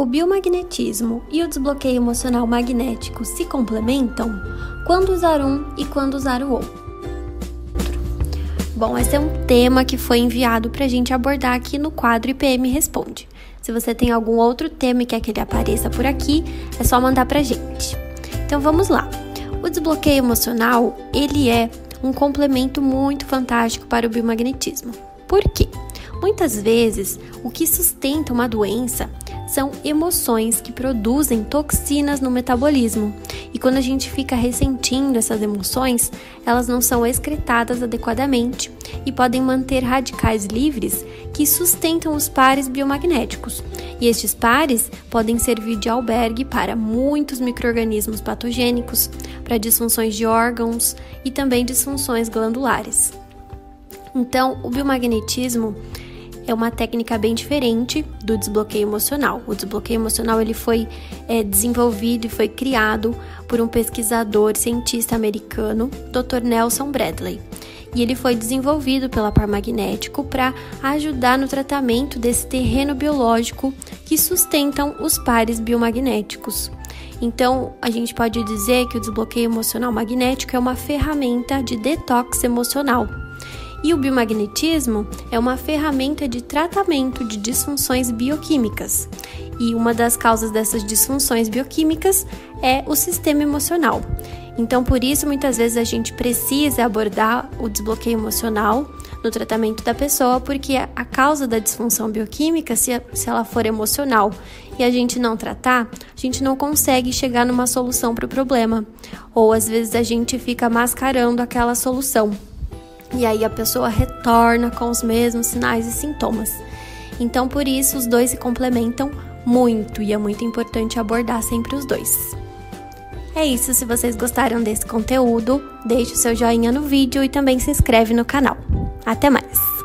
O biomagnetismo e o desbloqueio emocional magnético se complementam? Quando usar um e quando usar o outro? Bom, esse é um tema que foi enviado para a gente abordar aqui no quadro IPM Responde. Se você tem algum outro tema e quer que ele apareça por aqui, é só mandar para a gente. Então vamos lá. O desbloqueio emocional, ele é um complemento muito fantástico para o biomagnetismo. Por quê? Muitas vezes, o que sustenta uma doença são emoções que produzem toxinas no metabolismo. E quando a gente fica ressentindo essas emoções, elas não são excretadas adequadamente e podem manter radicais livres que sustentam os pares biomagnéticos. E estes pares podem servir de albergue para muitos microrganismos patogênicos, para disfunções de órgãos e também disfunções glandulares. Então, o biomagnetismo é uma técnica bem diferente do desbloqueio emocional. O desbloqueio emocional ele foi é, desenvolvido e foi criado por um pesquisador cientista americano, Dr. Nelson Bradley. E ele foi desenvolvido pela Parmagnético para ajudar no tratamento desse terreno biológico que sustentam os pares biomagnéticos. Então, a gente pode dizer que o desbloqueio emocional magnético é uma ferramenta de detox emocional e o biomagnetismo é uma ferramenta de tratamento de disfunções bioquímicas. E uma das causas dessas disfunções bioquímicas é o sistema emocional. Então, por isso, muitas vezes a gente precisa abordar o desbloqueio emocional no tratamento da pessoa, porque a causa da disfunção bioquímica, se, ela for emocional e a gente não tratar, a gente não consegue chegar numa solução para o problema. Ou às vezes a gente fica mascarando aquela solução. E aí a pessoa retorna com os mesmos sinais e sintomas. Então, por isso, os dois se complementam muito e é muito importante abordar sempre os dois. É isso, se vocês gostaram desse conteúdo, deixe o seu joinha no vídeo e também se inscreve no canal. Até mais!